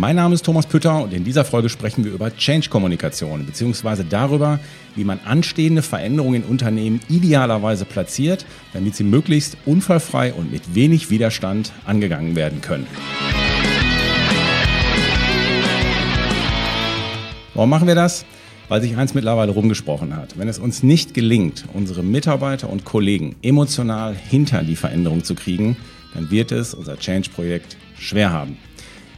Mein Name ist Thomas Pütter und in dieser Folge sprechen wir über Change-Kommunikation bzw. darüber, wie man anstehende Veränderungen in Unternehmen idealerweise platziert, damit sie möglichst unfallfrei und mit wenig Widerstand angegangen werden können. Warum machen wir das? Weil sich eins mittlerweile rumgesprochen hat. Wenn es uns nicht gelingt, unsere Mitarbeiter und Kollegen emotional hinter die Veränderung zu kriegen, dann wird es unser Change-Projekt schwer haben.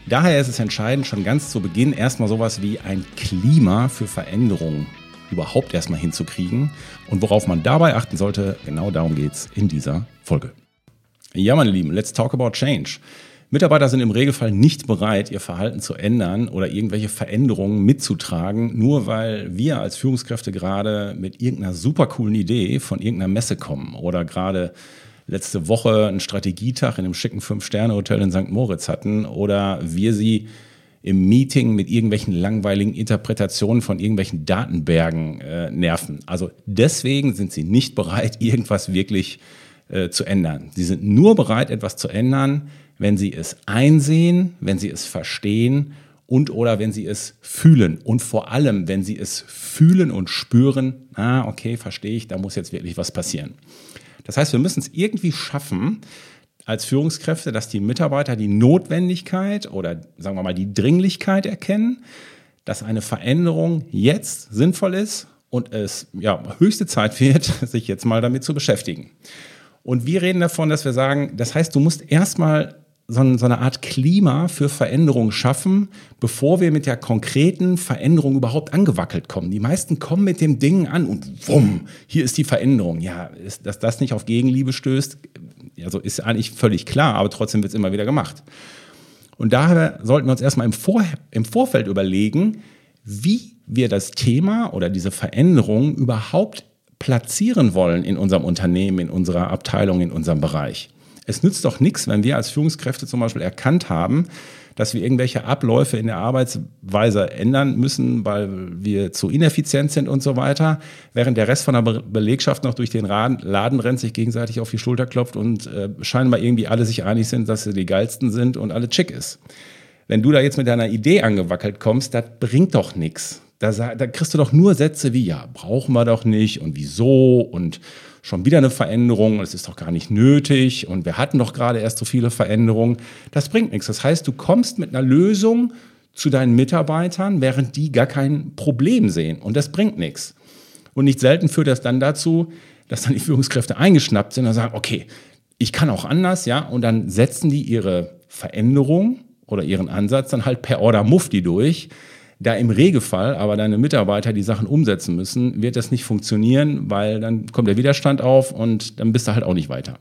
Daher ist es entscheidend, schon ganz zu Beginn erstmal sowas wie ein Klima für Veränderungen überhaupt erstmal hinzukriegen. Und worauf man dabei achten sollte, genau darum geht es in dieser Folge. Ja, meine Lieben, let's talk about change. Mitarbeiter sind im Regelfall nicht bereit, ihr Verhalten zu ändern oder irgendwelche Veränderungen mitzutragen, nur weil wir als Führungskräfte gerade mit irgendeiner super coolen Idee von irgendeiner Messe kommen oder gerade letzte Woche einen Strategietag in einem schicken Fünf-Sterne-Hotel in St. Moritz hatten oder wir sie im Meeting mit irgendwelchen langweiligen Interpretationen von irgendwelchen Datenbergen äh, nerven. Also deswegen sind sie nicht bereit, irgendwas wirklich äh, zu ändern. Sie sind nur bereit, etwas zu ändern, wenn sie es einsehen, wenn sie es verstehen und oder wenn sie es fühlen. Und vor allem, wenn sie es fühlen und spüren, ah, okay, verstehe ich, da muss jetzt wirklich was passieren. Das heißt, wir müssen es irgendwie schaffen, als Führungskräfte, dass die Mitarbeiter die Notwendigkeit oder sagen wir mal die Dringlichkeit erkennen, dass eine Veränderung jetzt sinnvoll ist und es ja höchste Zeit wird, sich jetzt mal damit zu beschäftigen. Und wir reden davon, dass wir sagen, das heißt, du musst erstmal so, so eine Art Klima für Veränderung schaffen, bevor wir mit der konkreten Veränderung überhaupt angewackelt kommen. Die meisten kommen mit dem Ding an und wumm, hier ist die Veränderung. Ja, ist, dass das nicht auf Gegenliebe stößt, also ist eigentlich völlig klar, aber trotzdem wird es immer wieder gemacht. Und daher sollten wir uns erstmal im, Vor im Vorfeld überlegen, wie wir das Thema oder diese Veränderung überhaupt platzieren wollen in unserem Unternehmen, in unserer Abteilung, in unserem Bereich. Es nützt doch nichts, wenn wir als Führungskräfte zum Beispiel erkannt haben, dass wir irgendwelche Abläufe in der Arbeitsweise ändern müssen, weil wir zu ineffizient sind und so weiter, während der Rest von der Belegschaft noch durch den Laden rennt, sich gegenseitig auf die Schulter klopft und äh, scheinbar irgendwie alle sich einig sind, dass sie die geilsten sind und alle chick ist. Wenn du da jetzt mit deiner Idee angewackelt kommst, das bringt doch nichts. Da, da kriegst du doch nur Sätze wie, ja, brauchen wir doch nicht und wieso und schon wieder eine Veränderung und es ist doch gar nicht nötig und wir hatten doch gerade erst so viele Veränderungen. Das bringt nichts. Das heißt, du kommst mit einer Lösung zu deinen Mitarbeitern, während die gar kein Problem sehen und das bringt nichts. Und nicht selten führt das dann dazu, dass dann die Führungskräfte eingeschnappt sind und sagen, okay, ich kann auch anders, ja, und dann setzen die ihre Veränderung oder ihren Ansatz dann halt per Order Mufti durch, da im Regelfall aber deine Mitarbeiter die Sachen umsetzen müssen, wird das nicht funktionieren, weil dann kommt der Widerstand auf und dann bist du halt auch nicht weiter.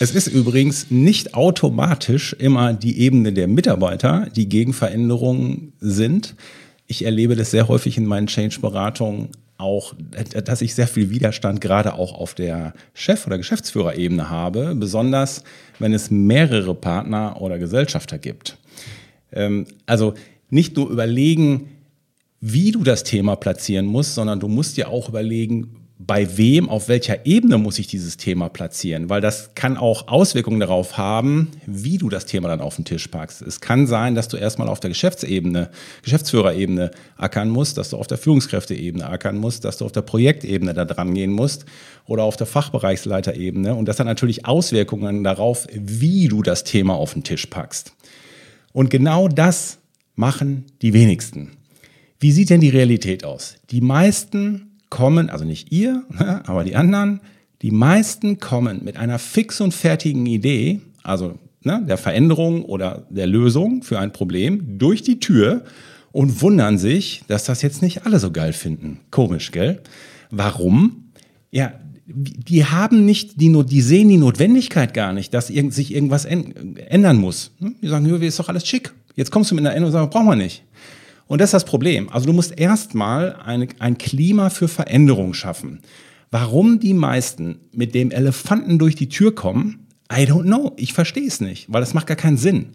Es ist übrigens nicht automatisch immer die Ebene der Mitarbeiter, die gegen Veränderungen sind ich erlebe das sehr häufig in meinen Change-Beratungen auch, dass ich sehr viel Widerstand gerade auch auf der Chef- oder Geschäftsführerebene habe, besonders wenn es mehrere Partner oder Gesellschafter gibt. Ähm, also nicht nur überlegen, wie du das Thema platzieren musst, sondern du musst dir auch überlegen, bei wem, auf welcher Ebene muss ich dieses Thema platzieren, weil das kann auch Auswirkungen darauf haben, wie du das Thema dann auf den Tisch packst. Es kann sein, dass du erstmal auf der Geschäftsebene, Geschäftsführerebene ackern musst, dass du auf der Führungskräfteebene ackern musst, dass du auf der Projektebene da dran gehen musst oder auf der Fachbereichsleiterebene und das hat natürlich Auswirkungen darauf, wie du das Thema auf den Tisch packst. Und genau das machen die wenigsten. Wie sieht denn die Realität aus? Die meisten kommen, also nicht ihr, aber die anderen, die meisten kommen mit einer fix und fertigen Idee, also ne, der Veränderung oder der Lösung für ein Problem, durch die Tür und wundern sich, dass das jetzt nicht alle so geil finden. Komisch, gell? Warum? Ja, die haben nicht, die, die sehen die Notwendigkeit gar nicht, dass irgend, sich irgendwas ändern muss. Hm? Die sagen, hier ist doch alles schick. Jetzt kommst du mit einer Änderung und sagst, brauchen wir nicht. Und das ist das Problem. Also du musst erstmal ein, ein Klima für Veränderung schaffen. Warum die meisten mit dem Elefanten durch die Tür kommen, I don't know. Ich verstehe es nicht, weil das macht gar keinen Sinn.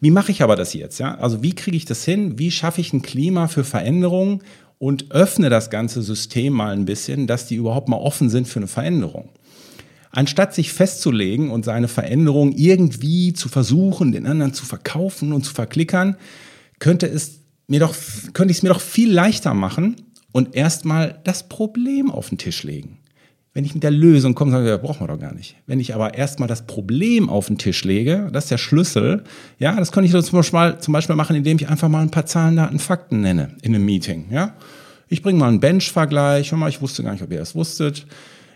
Wie mache ich aber das jetzt? Ja? Also wie kriege ich das hin? Wie schaffe ich ein Klima für Veränderung und öffne das ganze System mal ein bisschen, dass die überhaupt mal offen sind für eine Veränderung? Anstatt sich festzulegen und seine Veränderung irgendwie zu versuchen, den anderen zu verkaufen und zu verklickern, könnte es mir doch, könnte ich es mir doch viel leichter machen und erstmal das Problem auf den Tisch legen. Wenn ich mit der Lösung komme, sage ich, ja, brauchen wir doch gar nicht. Wenn ich aber erstmal das Problem auf den Tisch lege, das ist der Schlüssel, ja, das kann ich zum Beispiel, zum Beispiel machen, indem ich einfach mal ein paar Zahlen, Daten, Fakten nenne in einem Meeting, ja. Ich bringe mal einen Bench-Vergleich, hör mal, ich wusste gar nicht, ob ihr das wusstet.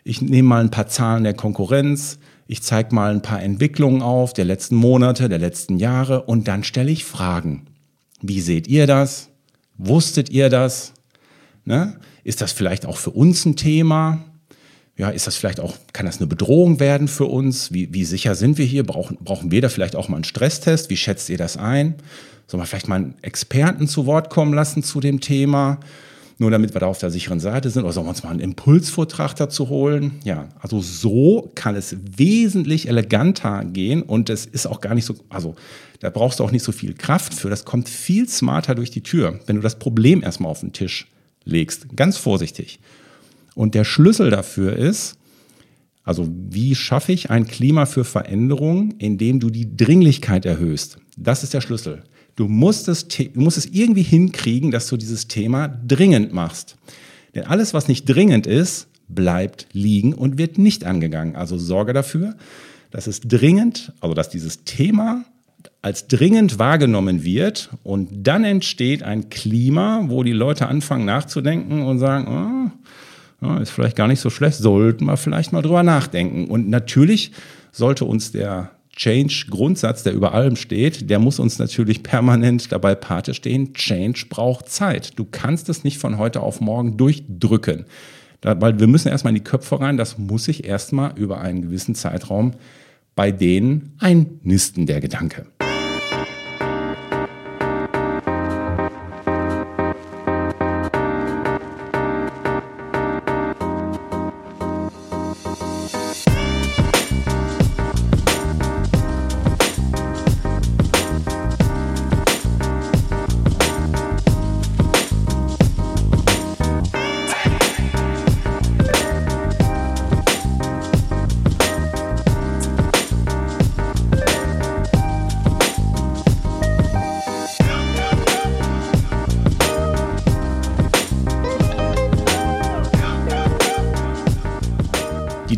Ich nehme mal ein paar Zahlen der Konkurrenz, ich zeige mal ein paar Entwicklungen auf der letzten Monate, der letzten Jahre und dann stelle ich Fragen. Wie seht ihr das? Wusstet ihr das? Ne? Ist das vielleicht auch für uns ein Thema? Ja, ist das vielleicht auch, kann das eine Bedrohung werden für uns? Wie, wie sicher sind wir hier? Brauchen, brauchen wir da vielleicht auch mal einen Stresstest? Wie schätzt ihr das ein? Sollen wir vielleicht mal einen Experten zu Wort kommen lassen zu dem Thema? Nur damit wir da auf der sicheren Seite sind. Oder sollen wir uns mal einen Impulsvortrag dazu holen? Ja, also so kann es wesentlich eleganter gehen und es ist auch gar nicht so, also da brauchst du auch nicht so viel Kraft für. Das kommt viel smarter durch die Tür, wenn du das Problem erstmal auf den Tisch legst. Ganz vorsichtig. Und der Schlüssel dafür ist, also wie schaffe ich ein Klima für Veränderung, indem du die Dringlichkeit erhöhst? Das ist der Schlüssel. Du musst es, du musst es irgendwie hinkriegen, dass du dieses Thema dringend machst. Denn alles, was nicht dringend ist, bleibt liegen und wird nicht angegangen. Also sorge dafür, dass es dringend, also dass dieses Thema als dringend wahrgenommen wird und dann entsteht ein Klima, wo die Leute anfangen nachzudenken und sagen, oh, ist vielleicht gar nicht so schlecht, sollten wir vielleicht mal drüber nachdenken. Und natürlich sollte uns der Change-Grundsatz, der über allem steht, der muss uns natürlich permanent dabei Pate stehen. Change braucht Zeit. Du kannst es nicht von heute auf morgen durchdrücken. Da, weil wir müssen erstmal in die Köpfe rein, das muss sich erstmal über einen gewissen Zeitraum bei denen einnisten, der Gedanke.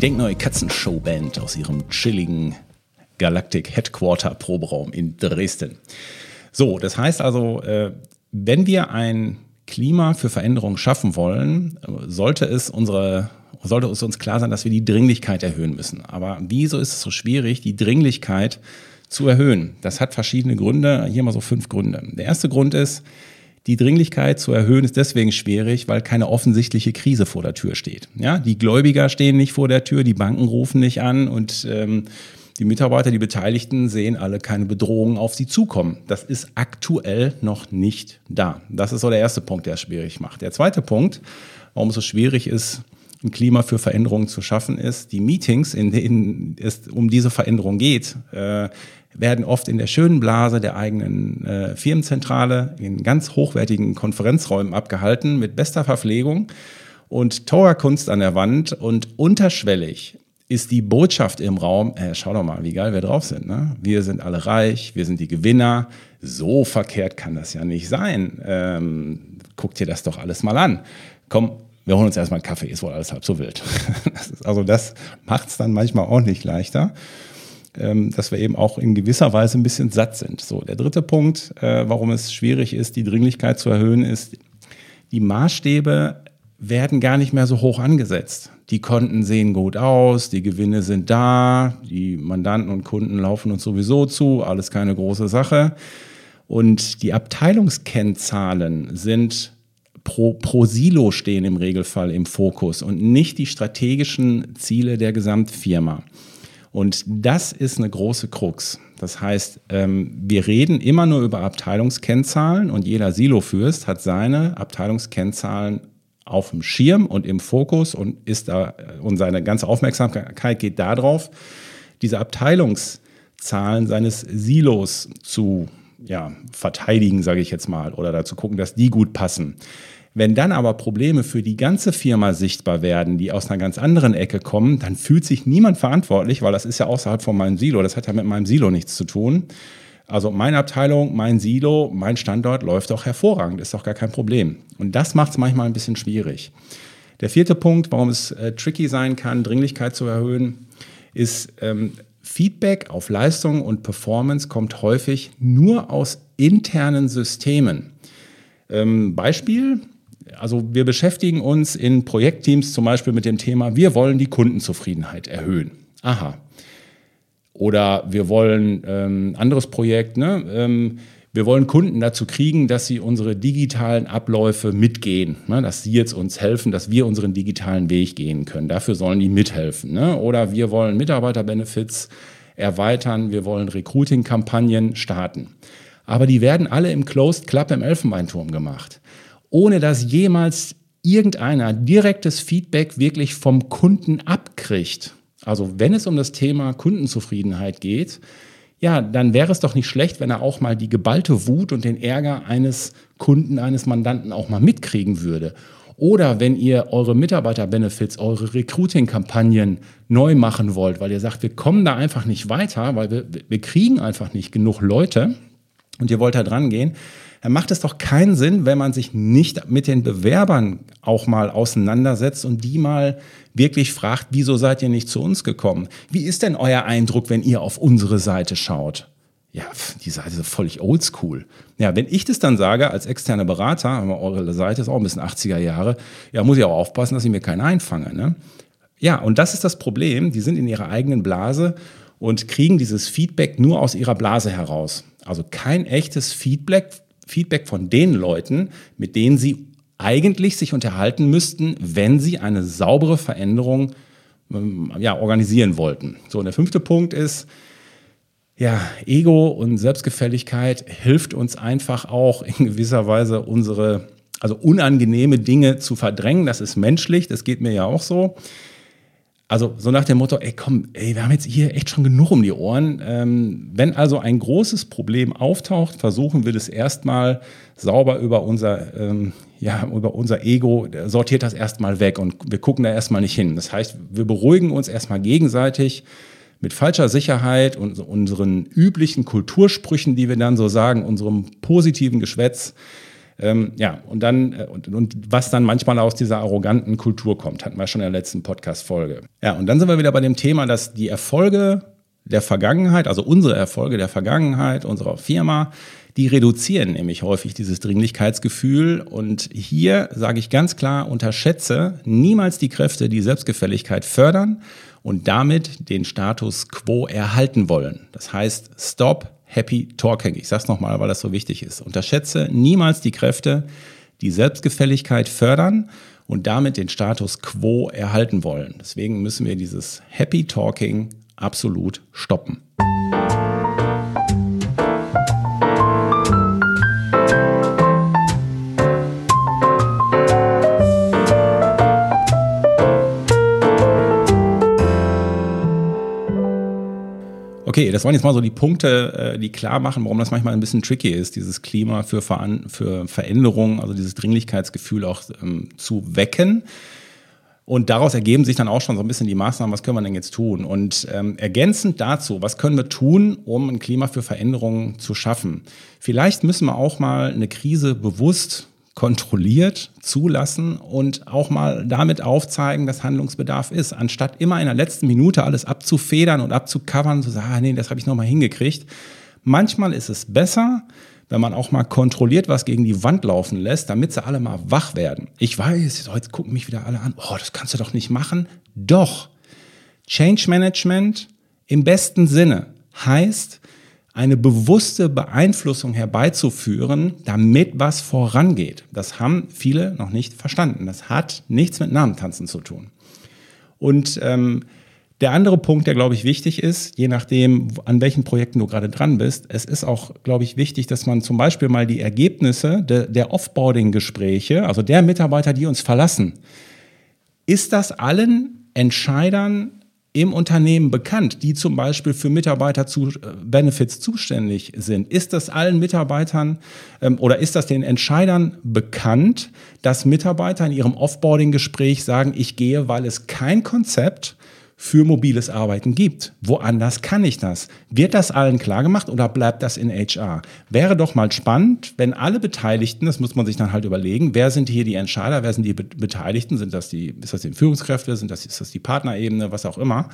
Denkneue Katzenshow-Band aus ihrem chilligen Galactic Headquarter Proberaum in Dresden. So, das heißt also, äh, wenn wir ein Klima für Veränderung schaffen wollen, sollte es unsere sollte es uns klar sein, dass wir die Dringlichkeit erhöhen müssen. Aber wieso ist es so schwierig, die Dringlichkeit zu erhöhen? Das hat verschiedene Gründe. Hier mal so fünf Gründe. Der erste Grund ist, die Dringlichkeit zu erhöhen ist deswegen schwierig, weil keine offensichtliche Krise vor der Tür steht. Ja, die Gläubiger stehen nicht vor der Tür, die Banken rufen nicht an und ähm, die Mitarbeiter, die Beteiligten sehen alle keine Bedrohungen auf sie zukommen. Das ist aktuell noch nicht da. Das ist so der erste Punkt, der es schwierig macht. Der zweite Punkt, warum es so schwierig ist, ein Klima für Veränderungen zu schaffen, ist, die Meetings, in denen es um diese Veränderung geht, äh, werden oft in der schönen Blase der eigenen äh, Firmenzentrale in ganz hochwertigen Konferenzräumen abgehalten mit bester Verpflegung und toller Kunst an der Wand und unterschwellig ist die Botschaft im Raum, äh, schau doch mal, wie geil wir drauf sind. Ne? Wir sind alle reich, wir sind die Gewinner. So verkehrt kann das ja nicht sein. Ähm, guck dir das doch alles mal an. Komm, wir holen uns erstmal einen Kaffee, ist wohl alles halb so wild. Also das macht es dann manchmal auch nicht leichter. Ähm, dass wir eben auch in gewisser Weise ein bisschen satt sind. So, der dritte Punkt, äh, warum es schwierig ist, die Dringlichkeit zu erhöhen, ist, die Maßstäbe werden gar nicht mehr so hoch angesetzt. Die Konten sehen gut aus, die Gewinne sind da, die Mandanten und Kunden laufen uns sowieso zu, alles keine große Sache. Und die Abteilungskennzahlen sind pro, pro Silo stehen im Regelfall im Fokus und nicht die strategischen Ziele der Gesamtfirma. Und das ist eine große Krux. Das heißt, ähm, wir reden immer nur über Abteilungskennzahlen und jeder Silofürst hat seine Abteilungskennzahlen auf dem Schirm und im Fokus und ist da und seine ganze Aufmerksamkeit geht darauf, diese Abteilungszahlen seines Silos zu ja, verteidigen, sage ich jetzt mal, oder dazu gucken, dass die gut passen. Wenn dann aber Probleme für die ganze Firma sichtbar werden, die aus einer ganz anderen Ecke kommen, dann fühlt sich niemand verantwortlich, weil das ist ja außerhalb von meinem Silo. Das hat ja mit meinem Silo nichts zu tun. Also meine Abteilung, mein Silo, mein Standort läuft doch hervorragend, ist doch gar kein Problem. Und das macht es manchmal ein bisschen schwierig. Der vierte Punkt, warum es äh, tricky sein kann, Dringlichkeit zu erhöhen, ist, ähm, Feedback auf Leistung und Performance kommt häufig nur aus internen Systemen. Ähm, Beispiel, also wir beschäftigen uns in Projektteams zum Beispiel mit dem Thema, wir wollen die Kundenzufriedenheit erhöhen. Aha. Oder wir wollen ähm, anderes Projekt, ne? Ähm, wir wollen Kunden dazu kriegen, dass sie unsere digitalen Abläufe mitgehen, ne? dass sie jetzt uns helfen, dass wir unseren digitalen Weg gehen können. Dafür sollen die mithelfen. Ne? Oder wir wollen Mitarbeiterbenefits erweitern, wir wollen Recruiting-Kampagnen starten. Aber die werden alle im Closed Club im Elfenbeinturm gemacht, ohne dass jemals irgendeiner direktes Feedback wirklich vom Kunden abkriegt. Also wenn es um das Thema Kundenzufriedenheit geht, ja, dann wäre es doch nicht schlecht, wenn er auch mal die geballte Wut und den Ärger eines Kunden, eines Mandanten auch mal mitkriegen würde. Oder wenn ihr eure Mitarbeiterbenefits, eure Recruiting-Kampagnen neu machen wollt, weil ihr sagt, wir kommen da einfach nicht weiter, weil wir, wir kriegen einfach nicht genug Leute und ihr wollt da dran gehen, dann macht es doch keinen Sinn, wenn man sich nicht mit den Bewerbern auch mal auseinandersetzt und die mal wirklich fragt, wieso seid ihr nicht zu uns gekommen? Wie ist denn euer Eindruck, wenn ihr auf unsere Seite schaut? Ja, die Seite ist völlig oldschool. Ja, wenn ich das dann sage als externer Berater, aber eure Seite ist auch ein bisschen 80er Jahre, ja, muss ich auch aufpassen, dass ich mir keinen einfange. Ne? Ja, und das ist das Problem. Die sind in ihrer eigenen Blase und kriegen dieses Feedback nur aus ihrer Blase heraus. Also kein echtes Feedback Feedback von den Leuten, mit denen sie eigentlich sich unterhalten müssten, wenn sie eine saubere Veränderung ähm, ja, organisieren wollten. So, und der fünfte Punkt ist, ja, Ego und Selbstgefälligkeit hilft uns einfach auch in gewisser Weise unsere, also unangenehme Dinge zu verdrängen. Das ist menschlich, das geht mir ja auch so. Also so nach dem Motto, ey komm, ey, wir haben jetzt hier echt schon genug um die Ohren. Ähm, wenn also ein großes Problem auftaucht, versuchen wir das erstmal sauber über unser, ähm, ja, über unser Ego, sortiert das erstmal weg und wir gucken da erstmal nicht hin. Das heißt, wir beruhigen uns erstmal gegenseitig mit falscher Sicherheit und unseren üblichen Kultursprüchen, die wir dann so sagen, unserem positiven Geschwätz ähm, ja, und dann, äh, und, und was dann manchmal aus dieser arroganten Kultur kommt, hatten wir schon in der letzten Podcast-Folge. Ja, und dann sind wir wieder bei dem Thema, dass die Erfolge der Vergangenheit, also unsere Erfolge der Vergangenheit unserer Firma, die reduzieren nämlich häufig dieses Dringlichkeitsgefühl. Und hier sage ich ganz klar, unterschätze niemals die Kräfte, die Selbstgefälligkeit fördern und damit den Status quo erhalten wollen. Das heißt, stop Happy Talking. Ich sage es nochmal, weil das so wichtig ist. Unterschätze niemals die Kräfte, die Selbstgefälligkeit fördern und damit den Status quo erhalten wollen. Deswegen müssen wir dieses Happy Talking absolut stoppen. Okay, das waren jetzt mal so die Punkte, äh, die klar machen, warum das manchmal ein bisschen tricky ist, dieses Klima für, Ver für Veränderung, also dieses Dringlichkeitsgefühl auch ähm, zu wecken. Und daraus ergeben sich dann auch schon so ein bisschen die Maßnahmen, was können wir denn jetzt tun? Und ähm, ergänzend dazu, was können wir tun, um ein Klima für Veränderungen zu schaffen? Vielleicht müssen wir auch mal eine Krise bewusst kontrolliert zulassen und auch mal damit aufzeigen, dass Handlungsbedarf ist, anstatt immer in der letzten Minute alles abzufedern und abzucovern, zu sagen, ah, nee, das habe ich noch mal hingekriegt. Manchmal ist es besser, wenn man auch mal kontrolliert was gegen die Wand laufen lässt, damit sie alle mal wach werden. Ich weiß, heute gucken mich wieder alle an, oh, das kannst du doch nicht machen. Doch. Change Management im besten Sinne heißt, eine bewusste Beeinflussung herbeizuführen, damit was vorangeht. Das haben viele noch nicht verstanden. Das hat nichts mit Namentanzen zu tun. Und ähm, der andere Punkt, der, glaube ich, wichtig ist, je nachdem, an welchen Projekten du gerade dran bist, es ist auch, glaube ich, wichtig, dass man zum Beispiel mal die Ergebnisse de, der Offboarding-Gespräche, also der Mitarbeiter, die uns verlassen, ist das allen Entscheidern im Unternehmen bekannt, die zum Beispiel für Mitarbeiter-Benefits äh, zuständig sind? Ist das allen Mitarbeitern ähm, oder ist das den Entscheidern bekannt, dass Mitarbeiter in ihrem Offboarding-Gespräch sagen, ich gehe, weil es kein Konzept für mobiles Arbeiten gibt. Woanders kann ich das. Wird das allen klar gemacht oder bleibt das in HR? Wäre doch mal spannend, wenn alle Beteiligten, das muss man sich dann halt überlegen, wer sind hier die Entscheider, wer sind die Beteiligten, sind das die, ist das die Führungskräfte, sind das, ist das die Partnerebene, was auch immer.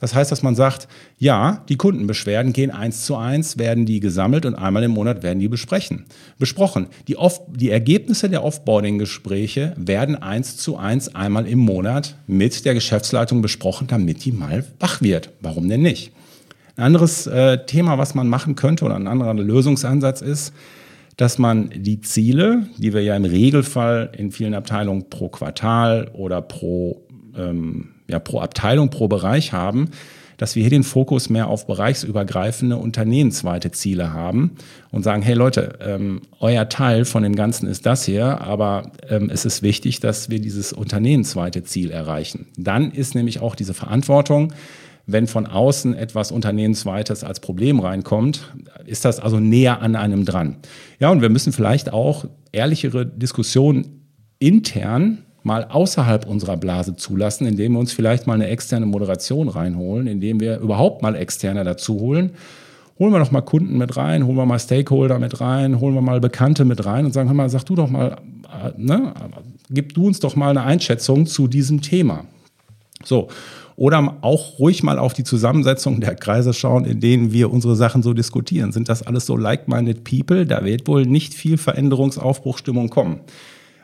Das heißt, dass man sagt, ja, die Kundenbeschwerden gehen eins zu eins, werden die gesammelt und einmal im Monat werden die besprechen, besprochen. Die, Off die Ergebnisse der Offboarding-Gespräche werden eins zu eins einmal im Monat mit der Geschäftsleitung besprochen, damit die mal wach wird. Warum denn nicht? Ein anderes äh, Thema, was man machen könnte oder ein anderer Lösungsansatz ist, dass man die Ziele, die wir ja im Regelfall in vielen Abteilungen pro Quartal oder pro ähm, ja, pro Abteilung, pro Bereich haben, dass wir hier den Fokus mehr auf bereichsübergreifende unternehmensweite Ziele haben und sagen, hey Leute, ähm, euer Teil von dem Ganzen ist das hier, aber ähm, es ist wichtig, dass wir dieses unternehmensweite Ziel erreichen. Dann ist nämlich auch diese Verantwortung, wenn von außen etwas Unternehmensweites als Problem reinkommt, ist das also näher an einem dran. Ja, und wir müssen vielleicht auch ehrlichere Diskussionen intern mal außerhalb unserer Blase zulassen, indem wir uns vielleicht mal eine externe Moderation reinholen, indem wir überhaupt mal externe dazu holen. Holen wir doch mal Kunden mit rein, holen wir mal Stakeholder mit rein, holen wir mal Bekannte mit rein und sagen, hör mal, sag du doch mal, äh, ne, gib du uns doch mal eine Einschätzung zu diesem Thema. So. Oder auch ruhig mal auf die Zusammensetzung der Kreise schauen, in denen wir unsere Sachen so diskutieren. Sind das alles so like-minded people? Da wird wohl nicht viel Veränderungsaufbruchstimmung kommen.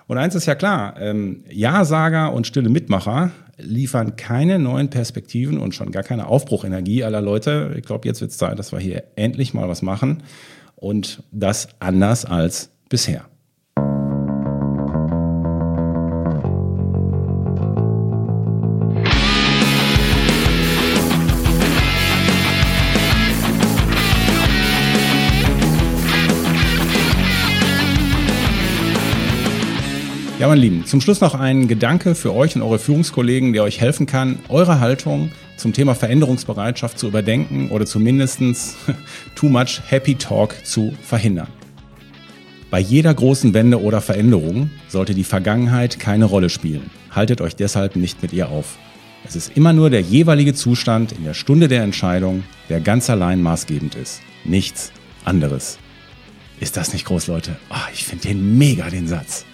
Und eins ist ja klar, ähm, Ja-Sager und stille Mitmacher liefern keine neuen Perspektiven und schon gar keine Aufbruchenergie aller Leute. Ich glaube, jetzt wird es Zeit, dass wir hier endlich mal was machen und das anders als bisher. Ja, meine Lieben, zum Schluss noch ein Gedanke für euch und eure Führungskollegen, der euch helfen kann, eure Haltung zum Thema Veränderungsbereitschaft zu überdenken oder zumindest too much Happy Talk zu verhindern. Bei jeder großen Wende oder Veränderung sollte die Vergangenheit keine Rolle spielen. Haltet euch deshalb nicht mit ihr auf. Es ist immer nur der jeweilige Zustand in der Stunde der Entscheidung, der ganz allein maßgebend ist. Nichts anderes. Ist das nicht groß, Leute? Oh, ich finde den mega, den Satz.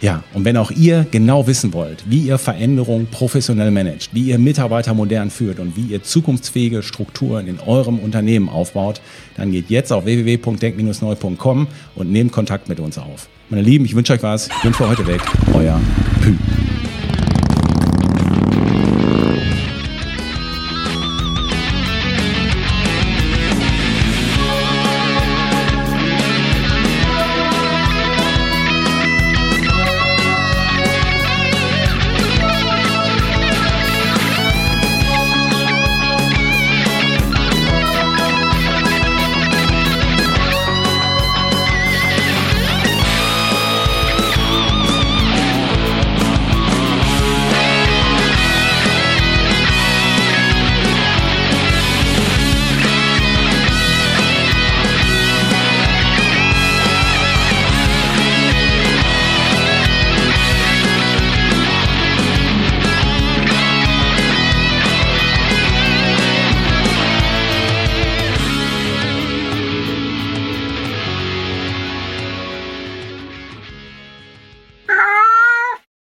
Ja, und wenn auch ihr genau wissen wollt, wie ihr Veränderung professionell managt, wie ihr Mitarbeiter modern führt und wie ihr zukunftsfähige Strukturen in eurem Unternehmen aufbaut, dann geht jetzt auf www.denk-neu.com und nehmt Kontakt mit uns auf. Meine Lieben, ich wünsche euch was. Ich bin für heute weg. Euer Pü.